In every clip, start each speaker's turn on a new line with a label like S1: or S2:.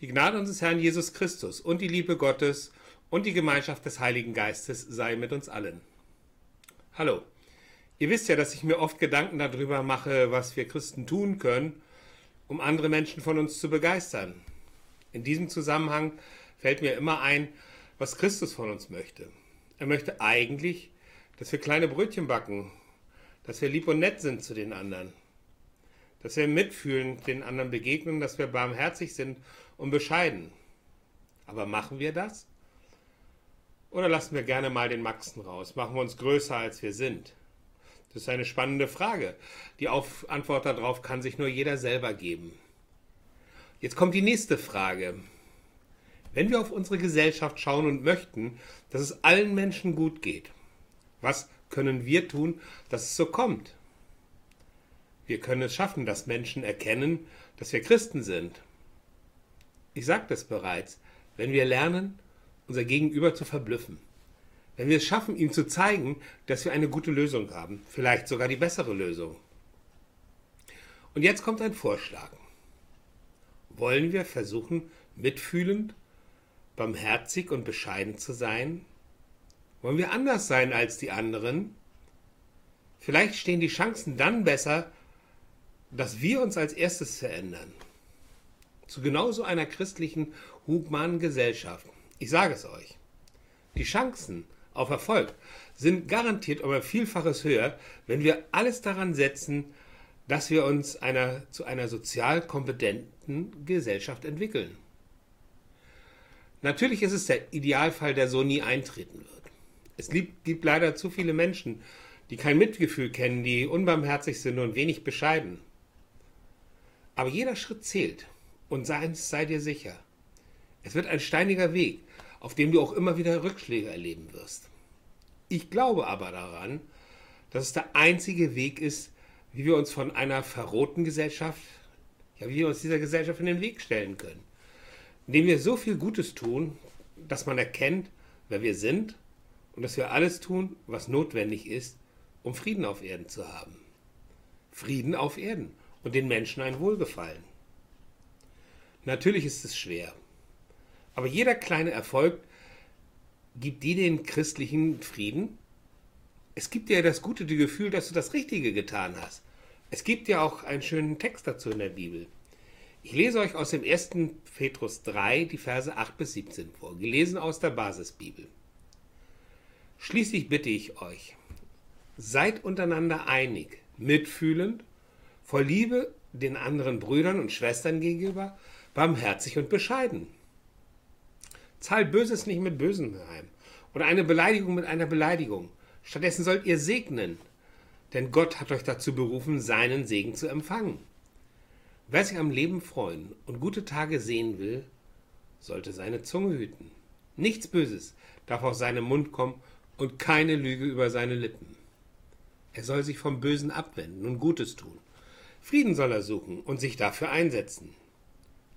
S1: Die Gnade unseres Herrn Jesus Christus und die Liebe Gottes und die Gemeinschaft des Heiligen Geistes sei mit uns allen. Hallo. Ihr wisst ja, dass ich mir oft Gedanken darüber mache, was wir Christen tun können, um andere Menschen von uns zu begeistern. In diesem Zusammenhang fällt mir immer ein, was Christus von uns möchte. Er möchte eigentlich, dass wir kleine Brötchen backen, dass wir lieb und nett sind zu den anderen, dass wir mitfühlen, den anderen begegnen, dass wir barmherzig sind und bescheiden. Aber machen wir das? Oder lassen wir gerne mal den Maxen raus? Machen wir uns größer, als wir sind? Das ist eine spannende Frage. Die Antwort darauf kann sich nur jeder selber geben. Jetzt kommt die nächste Frage. Wenn wir auf unsere Gesellschaft schauen und möchten, dass es allen Menschen gut geht, was können wir tun, dass es so kommt? Wir können es schaffen, dass Menschen erkennen, dass wir Christen sind. Ich sagte es bereits, wenn wir lernen, unser Gegenüber zu verblüffen, wenn wir es schaffen, ihm zu zeigen, dass wir eine gute Lösung haben, vielleicht sogar die bessere Lösung. Und jetzt kommt ein Vorschlag. Wollen wir versuchen, mitfühlend, barmherzig und bescheiden zu sein? Wollen wir anders sein als die anderen? Vielleicht stehen die Chancen dann besser, dass wir uns als erstes verändern. Zu genauso einer christlichen, humanen Gesellschaft. Ich sage es euch. Die Chancen auf Erfolg sind garantiert um ein Vielfaches höher, wenn wir alles daran setzen, dass wir uns einer, zu einer sozial kompetenten Gesellschaft entwickeln. Natürlich ist es der Idealfall, der so nie eintreten wird. Es gibt leider zu viele Menschen, die kein Mitgefühl kennen, die unbarmherzig sind und wenig bescheiden. Aber jeder Schritt zählt und seins sei dir sicher. Es wird ein steiniger Weg, auf dem du auch immer wieder Rückschläge erleben wirst. Ich glaube aber daran, dass es der einzige Weg ist, wie wir uns von einer verrohten Gesellschaft, ja, wie wir uns dieser Gesellschaft in den Weg stellen können. Indem wir so viel Gutes tun, dass man erkennt, wer wir sind und dass wir alles tun, was notwendig ist, um Frieden auf Erden zu haben. Frieden auf Erden und den Menschen ein Wohlgefallen. Natürlich ist es schwer, aber jeder kleine Erfolg gibt dir den christlichen Frieden. Es gibt dir das gute Gefühl, dass du das Richtige getan hast. Es gibt ja auch einen schönen Text dazu in der Bibel. Ich lese euch aus dem 1. Petrus 3 die Verse 8 bis 17 vor, gelesen aus der Basisbibel. Schließlich bitte ich euch, seid untereinander einig, mitfühlend, voll Liebe den anderen Brüdern und Schwestern gegenüber, barmherzig und bescheiden. Zahlt Böses nicht mit Bösem heim oder eine Beleidigung mit einer Beleidigung. Stattdessen sollt ihr segnen, denn Gott hat euch dazu berufen, seinen Segen zu empfangen. Wer sich am Leben freuen und gute Tage sehen will, sollte seine Zunge hüten. Nichts Böses darf aus seinem Mund kommen und keine Lüge über seine Lippen. Er soll sich vom Bösen abwenden und Gutes tun. Frieden soll er suchen und sich dafür einsetzen.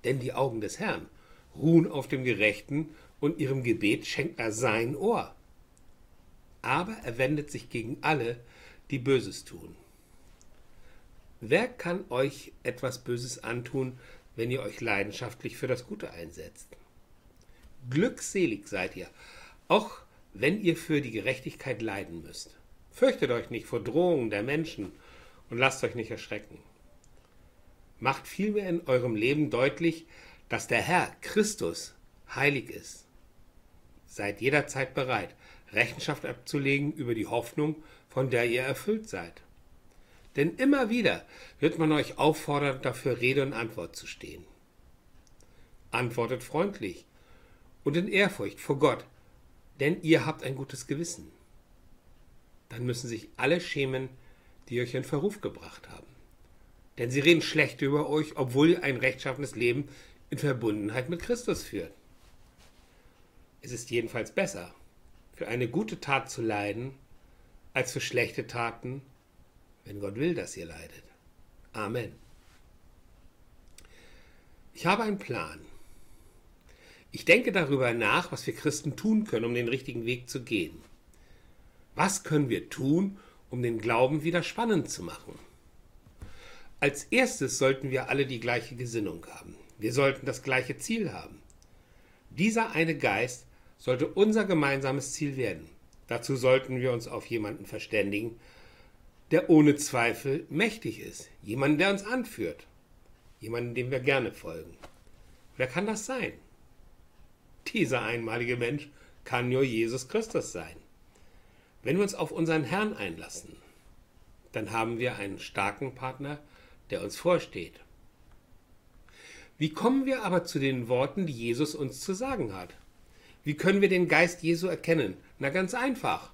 S1: Denn die Augen des Herrn ruhen auf dem Gerechten und ihrem Gebet schenkt er sein Ohr. Aber er wendet sich gegen alle, die Böses tun. Wer kann euch etwas Böses antun, wenn ihr euch leidenschaftlich für das Gute einsetzt? Glückselig seid ihr, auch wenn ihr für die Gerechtigkeit leiden müsst. Fürchtet euch nicht vor Drohungen der Menschen und lasst euch nicht erschrecken. Macht vielmehr in eurem Leben deutlich, dass der Herr Christus heilig ist. Seid jederzeit bereit, Rechenschaft abzulegen über die Hoffnung, von der ihr erfüllt seid. Denn immer wieder wird man euch auffordern, dafür Rede und Antwort zu stehen. Antwortet freundlich und in Ehrfurcht vor Gott, denn ihr habt ein gutes Gewissen. Dann müssen sich alle schämen, die euch in Verruf gebracht haben. Denn sie reden schlecht über euch, obwohl ihr ein rechtschaffenes Leben in Verbundenheit mit Christus führt. Es ist jedenfalls besser, für eine gute Tat zu leiden, als für schlechte Taten, wenn Gott will, dass ihr leidet. Amen. Ich habe einen Plan. Ich denke darüber nach, was wir Christen tun können, um den richtigen Weg zu gehen. Was können wir tun, um den Glauben wieder spannend zu machen? Als erstes sollten wir alle die gleiche Gesinnung haben. Wir sollten das gleiche Ziel haben. Dieser eine Geist sollte unser gemeinsames Ziel werden. Dazu sollten wir uns auf jemanden verständigen, der ohne Zweifel mächtig ist. Jemanden, der uns anführt. Jemanden, dem wir gerne folgen. Wer kann das sein? Dieser einmalige Mensch kann nur Jesus Christus sein. Wenn wir uns auf unseren Herrn einlassen, dann haben wir einen starken Partner, der uns vorsteht. Wie kommen wir aber zu den Worten, die Jesus uns zu sagen hat? Wie können wir den Geist Jesu erkennen? Na ganz einfach.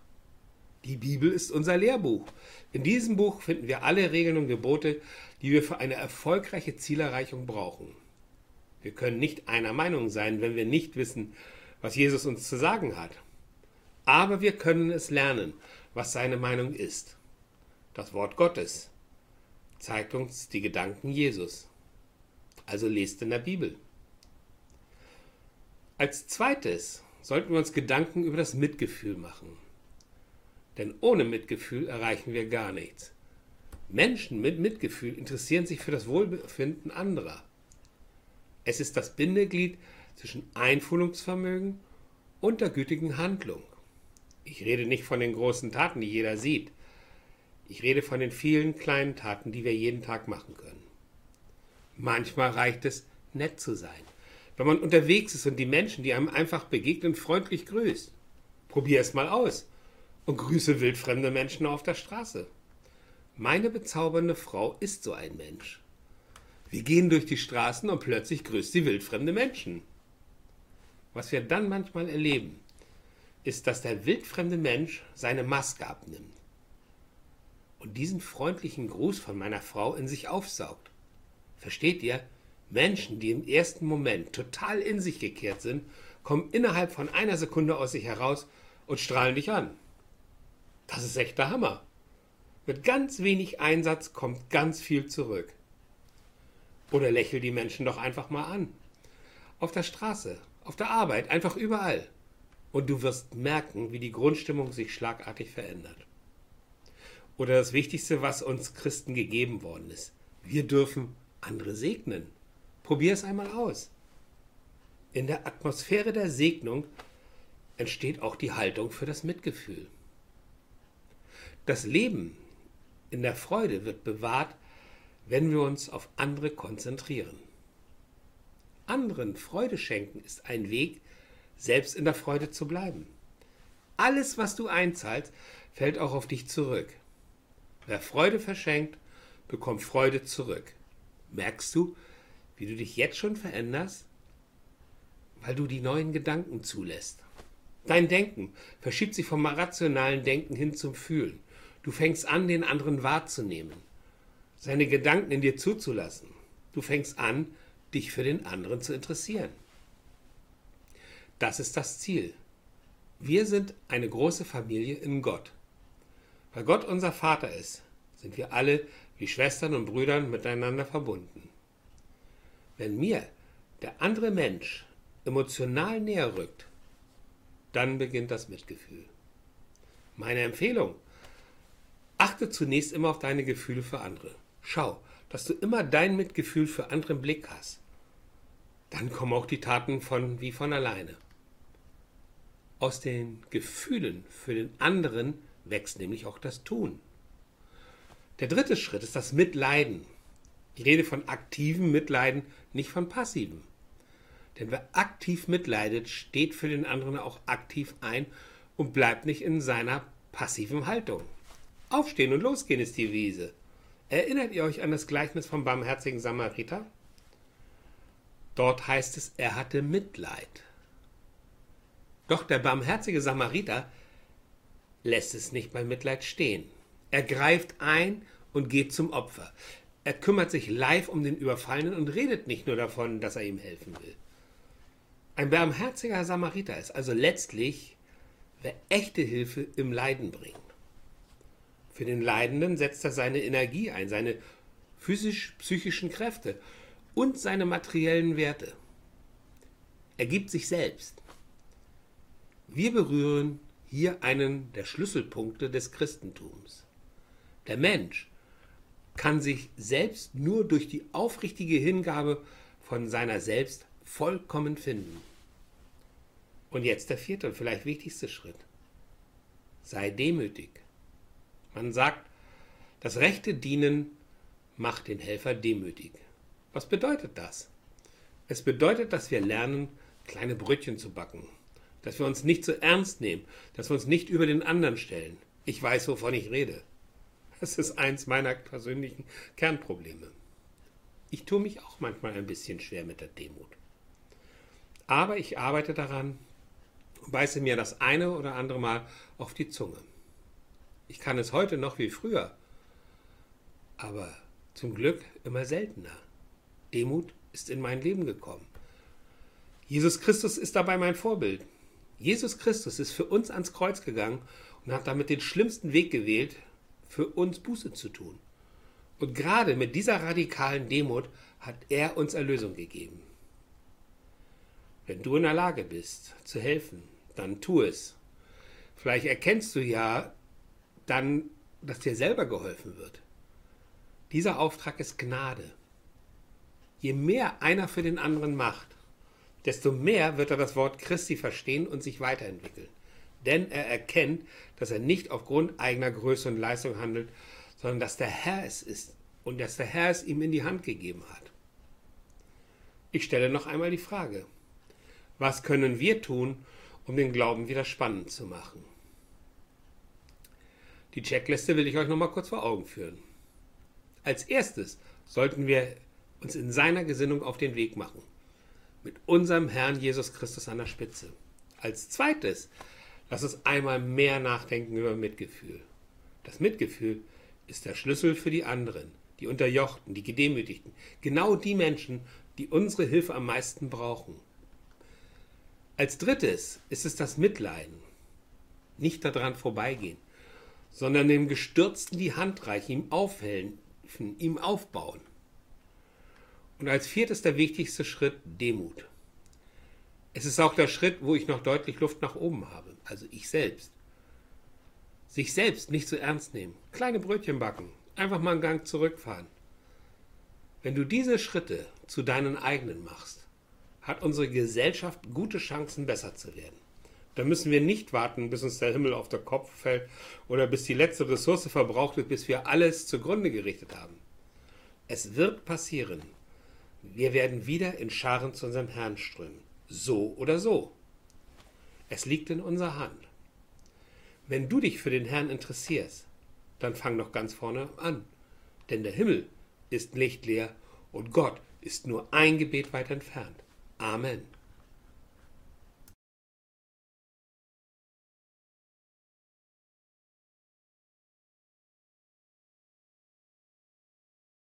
S1: Die Bibel ist unser Lehrbuch. In diesem Buch finden wir alle Regeln und Gebote, die wir für eine erfolgreiche Zielerreichung brauchen. Wir können nicht einer Meinung sein, wenn wir nicht wissen, was Jesus uns zu sagen hat. Aber wir können es lernen, was seine Meinung ist. Das Wort Gottes zeigt uns die Gedanken Jesus. Also lest in der Bibel. Als zweites sollten wir uns Gedanken über das Mitgefühl machen. Denn ohne Mitgefühl erreichen wir gar nichts. Menschen mit Mitgefühl interessieren sich für das Wohlbefinden anderer. Es ist das Bindeglied zwischen Einfühlungsvermögen und der gütigen Handlung. Ich rede nicht von den großen Taten, die jeder sieht. Ich rede von den vielen kleinen Taten, die wir jeden Tag machen können. Manchmal reicht es, nett zu sein. Wenn man unterwegs ist und die Menschen, die einem einfach begegnen, freundlich grüßt. Probier es mal aus und grüße wildfremde Menschen auf der Straße. Meine bezaubernde Frau ist so ein Mensch. Wir gehen durch die Straßen und plötzlich grüßt sie wildfremde Menschen. Was wir dann manchmal erleben, ist, dass der wildfremde Mensch seine Maske abnimmt und diesen freundlichen Gruß von meiner Frau in sich aufsaugt. Versteht ihr? Menschen, die im ersten Moment total in sich gekehrt sind, kommen innerhalb von einer Sekunde aus sich heraus und strahlen dich an. Das ist echt der Hammer. Mit ganz wenig Einsatz kommt ganz viel zurück. Oder lächel die Menschen doch einfach mal an. Auf der Straße, auf der Arbeit, einfach überall. Und du wirst merken, wie die Grundstimmung sich schlagartig verändert. Oder das Wichtigste, was uns Christen gegeben worden ist. Wir dürfen andere segnen. Probier es einmal aus. In der Atmosphäre der Segnung entsteht auch die Haltung für das Mitgefühl. Das Leben in der Freude wird bewahrt, wenn wir uns auf andere konzentrieren. Anderen Freude schenken ist ein Weg, selbst in der Freude zu bleiben. Alles, was du einzahlst, fällt auch auf dich zurück. Wer Freude verschenkt, bekommt Freude zurück. Merkst du, wie du dich jetzt schon veränderst? Weil du die neuen Gedanken zulässt. Dein Denken verschiebt sich vom rationalen Denken hin zum Fühlen. Du fängst an, den anderen wahrzunehmen, seine Gedanken in dir zuzulassen. Du fängst an, dich für den anderen zu interessieren. Das ist das Ziel. Wir sind eine große Familie in Gott. Weil Gott unser Vater ist, sind wir alle wie Schwestern und Brüdern miteinander verbunden. Wenn mir der andere Mensch emotional näher rückt, dann beginnt das Mitgefühl. Meine Empfehlung, achte zunächst immer auf deine Gefühle für andere. Schau, dass du immer dein Mitgefühl für andere im Blick hast. Dann kommen auch die Taten von wie von alleine. Aus den Gefühlen für den anderen wächst nämlich auch das Tun. Der dritte Schritt ist das Mitleiden. Ich rede von aktivem Mitleiden, nicht von passivem. Denn wer aktiv mitleidet, steht für den anderen auch aktiv ein und bleibt nicht in seiner passiven Haltung. Aufstehen und losgehen ist die Wiese. Erinnert ihr euch an das Gleichnis vom barmherzigen Samariter? Dort heißt es, er hatte Mitleid. Doch der barmherzige Samariter lässt es nicht bei Mitleid stehen. Er greift ein und geht zum Opfer. Er kümmert sich live um den Überfallenen und redet nicht nur davon, dass er ihm helfen will. Ein barmherziger Samariter ist also letztlich, wer echte Hilfe im Leiden bringt. Für den Leidenden setzt er seine Energie ein, seine physisch-psychischen Kräfte und seine materiellen Werte. Er gibt sich selbst. Wir berühren hier einen der Schlüsselpunkte des Christentums. Der Mensch kann sich selbst nur durch die aufrichtige Hingabe von seiner selbst vollkommen finden. Und jetzt der vierte und vielleicht wichtigste Schritt. Sei demütig. Man sagt, das rechte Dienen macht den Helfer demütig. Was bedeutet das? Es bedeutet, dass wir lernen, kleine Brötchen zu backen, dass wir uns nicht so ernst nehmen, dass wir uns nicht über den anderen stellen. Ich weiß, wovon ich rede. Das ist eins meiner persönlichen Kernprobleme. Ich tue mich auch manchmal ein bisschen schwer mit der Demut. Aber ich arbeite daran und beiße mir das eine oder andere Mal auf die Zunge. Ich kann es heute noch wie früher, aber zum Glück immer seltener. Demut ist in mein Leben gekommen. Jesus Christus ist dabei mein Vorbild. Jesus Christus ist für uns ans Kreuz gegangen und hat damit den schlimmsten Weg gewählt, für uns Buße zu tun. Und gerade mit dieser radikalen Demut hat er uns Erlösung gegeben. Wenn du in der Lage bist, zu helfen, dann tu es. Vielleicht erkennst du ja dann, dass dir selber geholfen wird. Dieser Auftrag ist Gnade. Je mehr einer für den anderen macht, desto mehr wird er das Wort Christi verstehen und sich weiterentwickeln. Denn er erkennt, dass er nicht aufgrund eigener Größe und Leistung handelt, sondern dass der Herr es ist und dass der Herr es ihm in die Hand gegeben hat. Ich stelle noch einmal die Frage, was können wir tun, um den Glauben wieder spannend zu machen? Die Checkliste will ich euch noch mal kurz vor Augen führen. Als erstes sollten wir uns in seiner Gesinnung auf den Weg machen, mit unserem Herrn Jesus Christus an der Spitze. Als zweites, lass uns einmal mehr nachdenken über Mitgefühl. Das Mitgefühl ist der Schlüssel für die anderen, die Unterjochten, die Gedemütigten, genau die Menschen, die unsere Hilfe am meisten brauchen. Als drittes ist es das Mitleiden. Nicht daran vorbeigehen, sondern dem Gestürzten die Hand reichen, ihm aufhelfen, ihm aufbauen. Und als viertes der wichtigste Schritt Demut. Es ist auch der Schritt, wo ich noch deutlich Luft nach oben habe, also ich selbst. Sich selbst nicht so ernst nehmen, kleine Brötchen backen, einfach mal einen Gang zurückfahren. Wenn du diese Schritte zu deinen eigenen machst, hat unsere Gesellschaft gute Chancen, besser zu werden. Da müssen wir nicht warten, bis uns der Himmel auf den Kopf fällt oder bis die letzte Ressource verbraucht wird, bis wir alles zugrunde gerichtet haben. Es wird passieren. Wir werden wieder in Scharen zu unserem Herrn strömen. So oder so. Es liegt in unserer Hand. Wenn du dich für den Herrn interessierst, dann fang doch ganz vorne an. Denn der Himmel ist lichtleer und Gott ist nur ein Gebet weit entfernt. Amen.